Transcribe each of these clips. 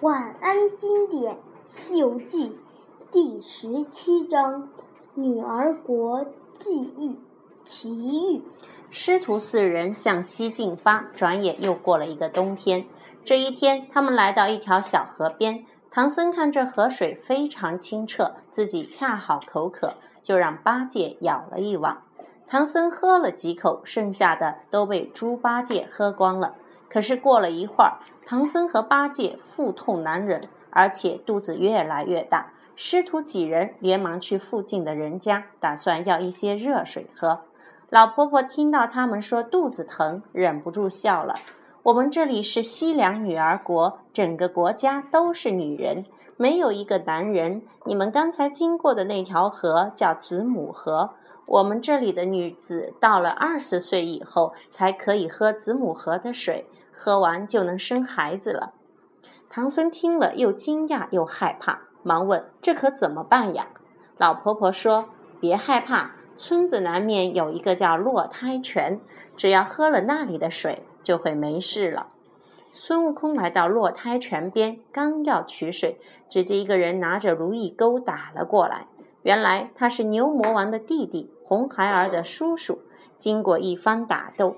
晚安经典《西游记》第十七章：女儿国际遇奇遇。师徒四人向西进发，转眼又过了一个冬天。这一天，他们来到一条小河边。唐僧看这河水非常清澈，自己恰好口渴，就让八戒舀了一碗。唐僧喝了几口，剩下的都被猪八戒喝光了。可是过了一会儿，唐僧和八戒腹痛难忍，而且肚子越来越大。师徒几人连忙去附近的人家，打算要一些热水喝。老婆婆听到他们说肚子疼，忍不住笑了。我们这里是西凉女儿国，整个国家都是女人，没有一个男人。你们刚才经过的那条河叫子母河，我们这里的女子到了二十岁以后才可以喝子母河的水，喝完就能生孩子了。唐僧听了，又惊讶又害怕，忙问：“这可怎么办呀？”老婆婆说：“别害怕。”村子南面有一个叫落胎泉，只要喝了那里的水，就会没事了。孙悟空来到落胎泉边，刚要取水，只见一个人拿着如意钩打了过来。原来他是牛魔王的弟弟，红孩儿的叔叔。经过一番打斗，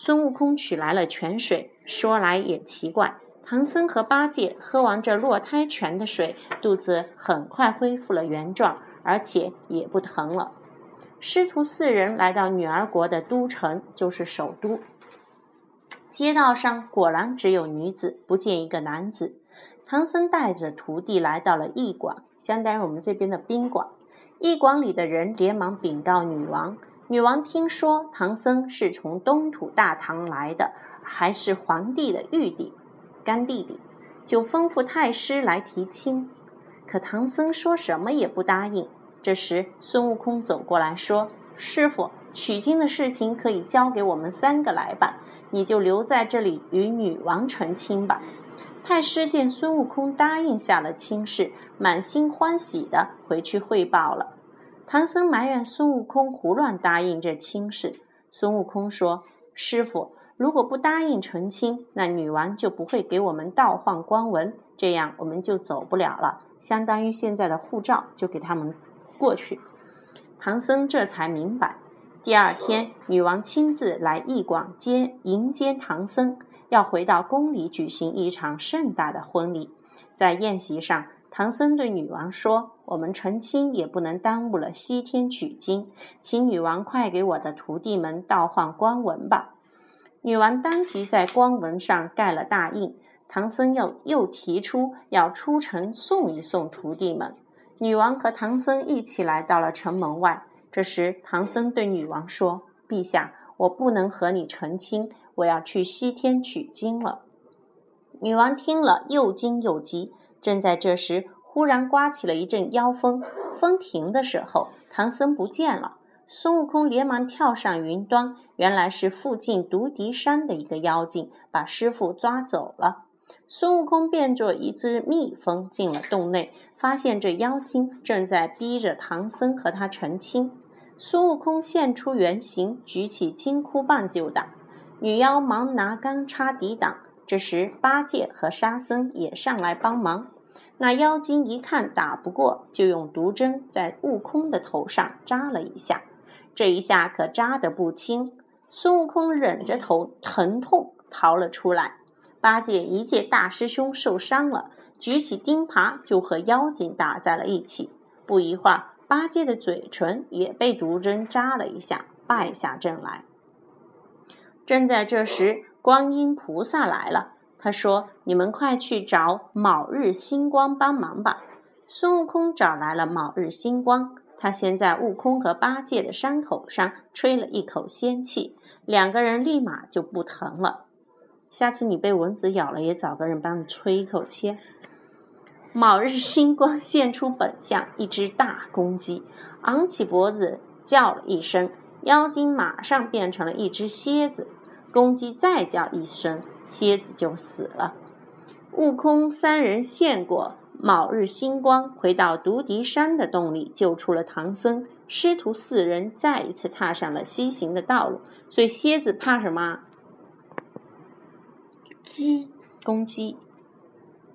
孙悟空取来了泉水。说来也奇怪，唐僧和八戒喝完这落胎泉的水，肚子很快恢复了原状，而且也不疼了。师徒四人来到女儿国的都城，就是首都。街道上果然只有女子，不见一个男子。唐僧带着徒弟来到了驿馆，相当于我们这边的宾馆。驿馆里的人连忙禀告女王。女王听说唐僧是从东土大唐来的，还是皇帝的玉帝、干弟弟，就吩咐太师来提亲。可唐僧说什么也不答应。这时，孙悟空走过来说：“师傅，取经的事情可以交给我们三个来办，你就留在这里与女王成亲吧。”太师见孙悟空答应下了亲事，满心欢喜的回去汇报了。唐僧埋怨孙悟空胡乱答应这亲事。孙悟空说：“师傅，如果不答应成亲，那女王就不会给我们倒换官文，这样我们就走不了了，相当于现在的护照就给他们。”过去，唐僧这才明白。第二天，女王亲自来驿馆接迎接唐僧，要回到宫里举行一场盛大的婚礼。在宴席上，唐僧对女王说：“我们成亲也不能耽误了西天取经，请女王快给我的徒弟们倒换官文吧。”女王当即在官文上盖了大印。唐僧又又提出要出城送一送徒弟们。女王和唐僧一起来到了城门外。这时，唐僧对女王说：“陛下，我不能和你成亲，我要去西天取经了。”女王听了，又惊又急。正在这时，忽然刮起了一阵妖风。风停的时候，唐僧不见了。孙悟空连忙跳上云端，原来是附近独敌山的一个妖精，把师傅抓走了。孙悟空变作一只蜜蜂进了洞内，发现这妖精正在逼着唐僧和他成亲。孙悟空现出原形，举起金箍棒就打，女妖忙拿钢叉抵挡。这时八戒和沙僧也上来帮忙。那妖精一看打不过，就用毒针在悟空的头上扎了一下，这一下可扎得不轻。孙悟空忍着头疼痛逃了出来。八戒一见大师兄受伤了，举起钉耙就和妖精打在了一起。不一会儿，八戒的嘴唇也被毒针扎了一下，败下阵来。正在这时，观音菩萨来了，他说：“你们快去找卯日星光帮忙吧。”孙悟空找来了卯日星光，他先在悟空和八戒的伤口上吹了一口仙气，两个人立马就不疼了。下次你被蚊子咬了，也找个人帮你吹一口气。卯日星光现出本相，一只大公鸡，昂起脖子叫了一声，妖精马上变成了一只蝎子。公鸡再叫一声，蝎子就死了。悟空三人献过卯日星光，回到独敌山的洞里，救出了唐僧。师徒四人再一次踏上了西行的道路。所以蝎子怕什么？鸡，公鸡。